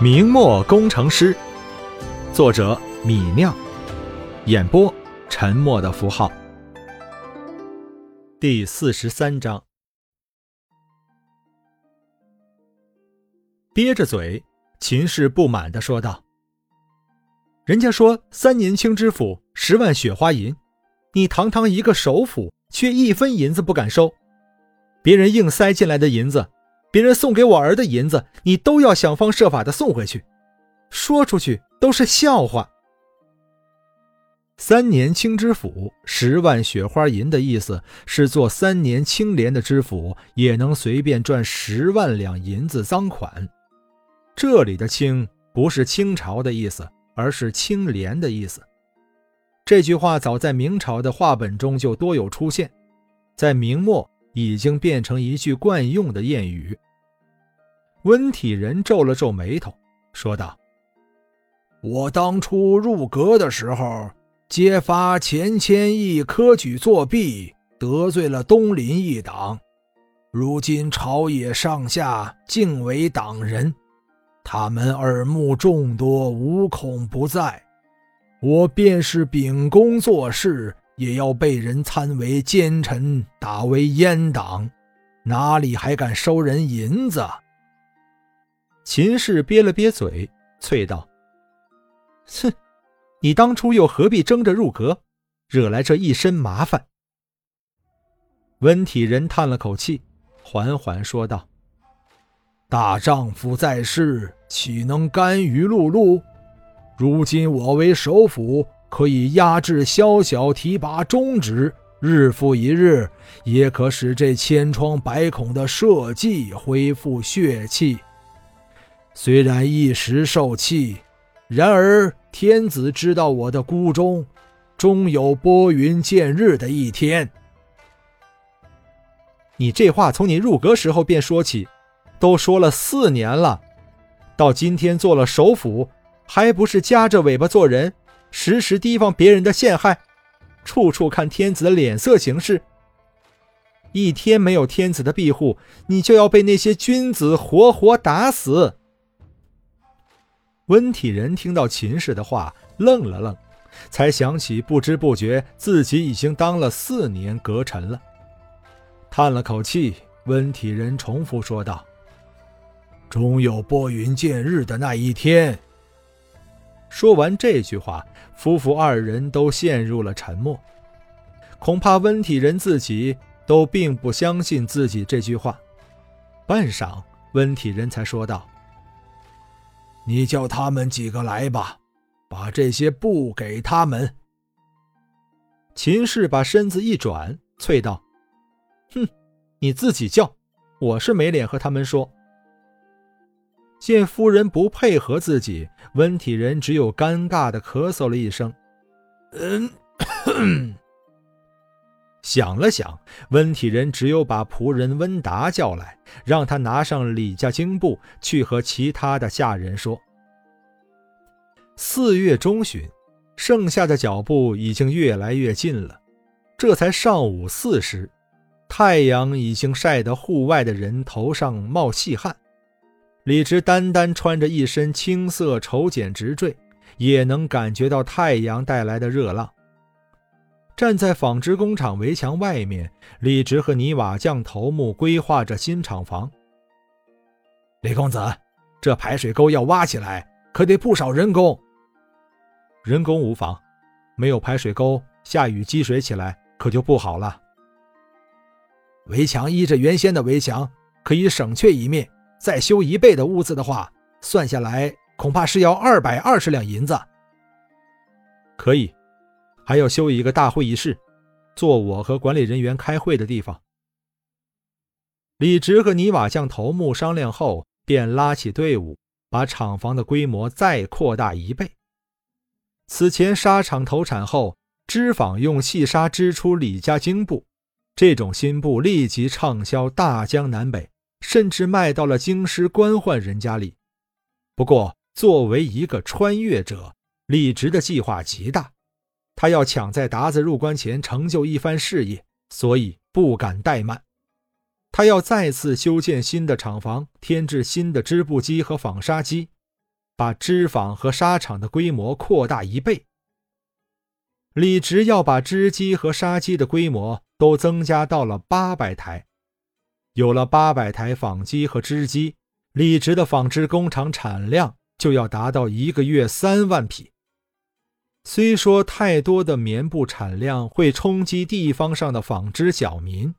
明末工程师，作者米酿，演播沉默的符号。第四十三章，憋着嘴，秦氏不满的说道：“人家说三年清知府，十万雪花银，你堂堂一个首府，却一分银子不敢收，别人硬塞进来的银子。”别人送给我儿的银子，你都要想方设法的送回去，说出去都是笑话。三年清知府，十万雪花银的意思是做三年清廉的知府，也能随便赚十万两银子赃款。这里的“清”不是清朝的意思，而是清廉的意思。这句话早在明朝的话本中就多有出现，在明末。已经变成一句惯用的谚语。温体仁皱了皱眉头，说道：“我当初入阁的时候，揭发钱谦益科举作弊，得罪了东林一党。如今朝野上下敬为党人，他们耳目众多，无孔不在。我便是秉公做事。”也要被人参为奸臣，打为阉党，哪里还敢收人银子？秦氏憋了憋嘴，啐道：“哼，你当初又何必争着入阁，惹来这一身麻烦？”温体仁叹了口气，缓缓说道：“大丈夫在世，岂能甘于碌碌？如今我为首辅。”可以压制宵小提拔中指，日复一日，也可使这千疮百孔的社稷恢复血气。虽然一时受气，然而天子知道我的孤忠，终有拨云见日的一天。你这话从你入阁时候便说起，都说了四年了，到今天做了首辅，还不是夹着尾巴做人？时时提防别人的陷害，处处看天子的脸色行事。一天没有天子的庇护，你就要被那些君子活活打死。温体仁听到秦氏的话，愣了愣，才想起不知不觉自己已经当了四年阁臣了，叹了口气。温体仁重复说道：“终有拨云见日的那一天。”说完这句话，夫妇二人都陷入了沉默。恐怕温体仁自己都并不相信自己这句话。半晌，温体仁才说道：“你叫他们几个来吧，把这些布给他们。”秦氏把身子一转，啐道：“哼，你自己叫，我是没脸和他们说。”见夫人不配合自己，温体仁只有尴尬的咳嗽了一声。嗯，想了想，温体仁只有把仆人温达叫来，让他拿上李家经布去和其他的下人说。四月中旬，盛夏的脚步已经越来越近了。这才上午四时，太阳已经晒得户外的人头上冒细汗。李直单单穿着一身青色绸茧直坠，也能感觉到太阳带来的热浪。站在纺织工厂围墙外面，李直和泥瓦匠头目规划着新厂房。李公子，这排水沟要挖起来，可得不少人工。人工无妨，没有排水沟，下雨积水起来可就不好了。围墙依着原先的围墙，可以省却一面。再修一倍的屋子的话，算下来恐怕是要二百二十两银子。可以，还要修一个大会议室，做我和管理人员开会的地方。李直和泥瓦匠头目商量后，便拉起队伍，把厂房的规模再扩大一倍。此前纱厂投产后，织坊用细纱织出李家经布，这种新布立即畅销大江南北。甚至卖到了京师官宦人家里。不过，作为一个穿越者，李直的计划极大，他要抢在达子入关前成就一番事业，所以不敢怠慢。他要再次修建新的厂房，添置新的织布机和纺纱机，把织坊和纱厂的规模扩大一倍。李直要把织机和纱机的规模都增加到了八百台。有了八百台纺机和织机，李直的纺织工厂产量就要达到一个月三万匹。虽说太多的棉布产量会冲击地方上的纺织小民，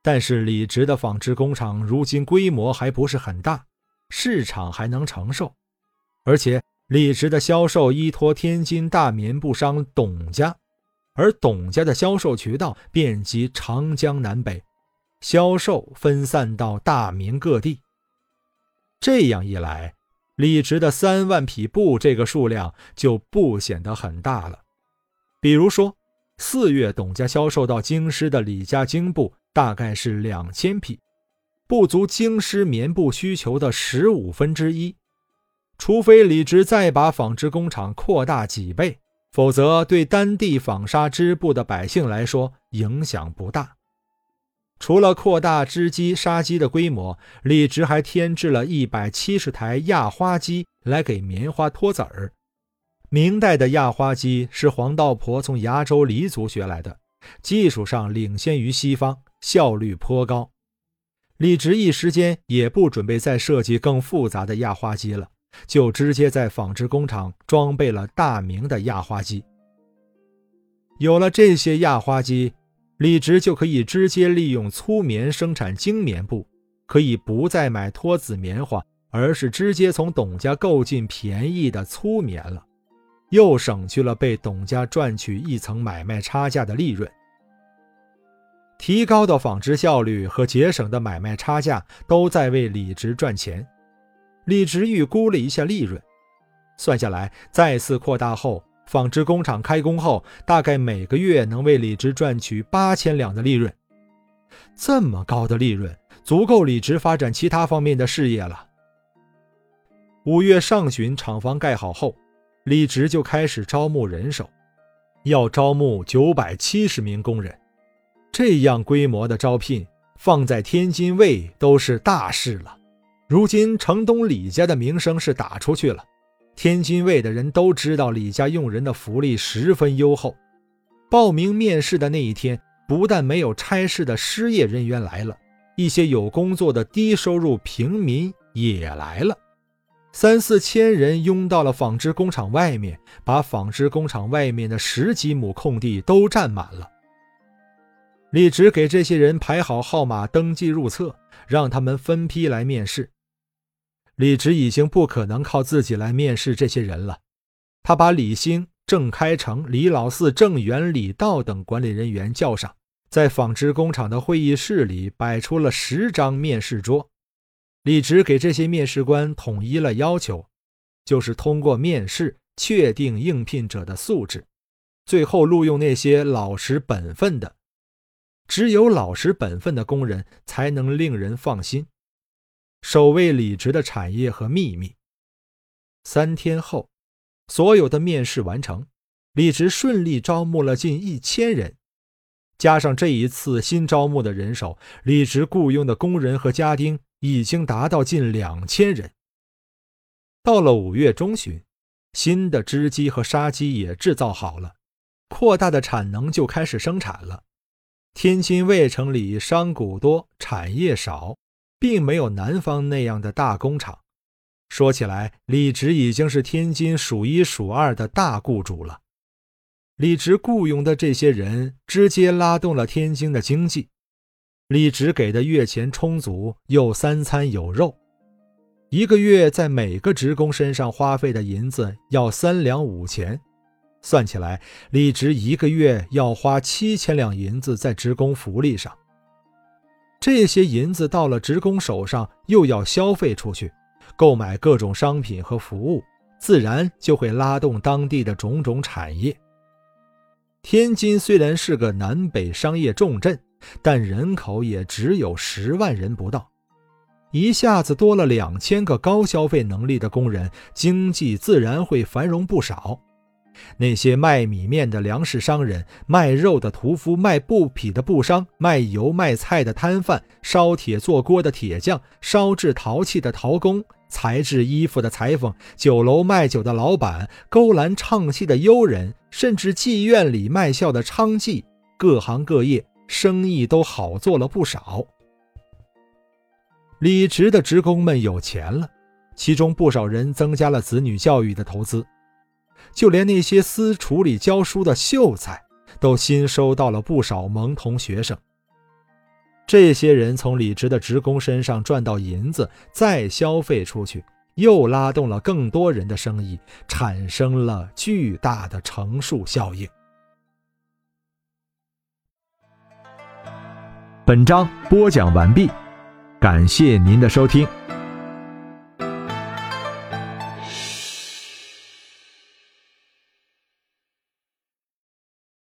但是李直的纺织工厂如今规模还不是很大，市场还能承受。而且李直的销售依托天津大棉布商董家，而董家的销售渠道遍及长江南北。销售分散到大明各地，这样一来，李直的三万匹布这个数量就不显得很大了。比如说，四月董家销售到京师的李家京布大概是两千匹，不足京师棉布需求的十五分之一。除非李直再把纺织工厂扩大几倍，否则对当地纺纱织布的百姓来说影响不大。除了扩大织机、纱机的规模，李直还添置了一百七十台压花机来给棉花脱籽儿。明代的压花机是黄道婆从崖州黎族学来的，技术上领先于西方，效率颇高。李直一时间也不准备再设计更复杂的压花机了，就直接在纺织工厂装备了大明的压花机。有了这些压花机。李直就可以直接利用粗棉生产精棉布，可以不再买脱籽棉花，而是直接从董家购进便宜的粗棉了，又省去了被董家赚取一层买卖差价的利润。提高的纺织效率和节省的买卖差价都在为李直赚钱。李直预估了一下利润，算下来，再次扩大后。纺织工厂开工后，大概每个月能为李直赚取八千两的利润。这么高的利润，足够李直发展其他方面的事业了。五月上旬，厂房盖好后，李直就开始招募人手，要招募九百七十名工人。这样规模的招聘，放在天津卫都是大事了。如今城东李家的名声是打出去了。天津卫的人都知道李家用人的福利十分优厚。报名面试的那一天，不但没有差事的失业人员来了，一些有工作的低收入平民也来了，三四千人拥到了纺织工厂外面，把纺织工厂外面的十几亩空地都占满了。李直给这些人排好号码，登记入册，让他们分批来面试。李直已经不可能靠自己来面试这些人了，他把李兴、郑开成、李老四、郑元、李道等管理人员叫上，在纺织工厂的会议室里摆出了十张面试桌。李直给这些面试官统一了要求，就是通过面试确定应聘者的素质，最后录用那些老实本分的。只有老实本分的工人才能令人放心。守卫李直的产业和秘密。三天后，所有的面试完成，李直顺利招募了近一千人，加上这一次新招募的人手，李直雇佣的工人和家丁已经达到近两千人。到了五月中旬，新的织机和纱机也制造好了，扩大的产能就开始生产了。天津卫城里商贾多，产业少。并没有南方那样的大工厂。说起来，李直已经是天津数一数二的大雇主了。李直雇佣的这些人，直接拉动了天津的经济。李直给的月钱充足，又三餐有肉，一个月在每个职工身上花费的银子要三两五钱，算起来，李直一个月要花七千两银子在职工福利上。这些银子到了职工手上，又要消费出去，购买各种商品和服务，自然就会拉动当地的种种产业。天津虽然是个南北商业重镇，但人口也只有十万人不到，一下子多了两千个高消费能力的工人，经济自然会繁荣不少。那些卖米面的粮食商人、卖肉的屠夫、卖布匹的布商、卖油卖菜的摊贩、烧铁做锅的铁匠、烧制陶器的陶工、裁制衣服的裁缝、酒楼卖酒的老板、勾栏唱戏的幽人，甚至妓院里卖笑的娼妓，各行各业生意都好做了不少。李直的职工们有钱了，其中不少人增加了子女教育的投资。就连那些私塾里教书的秀才，都新收到了不少蒙童学生。这些人从李直的职工身上赚到银子，再消费出去，又拉动了更多人的生意，产生了巨大的乘数效应。本章播讲完毕，感谢您的收听。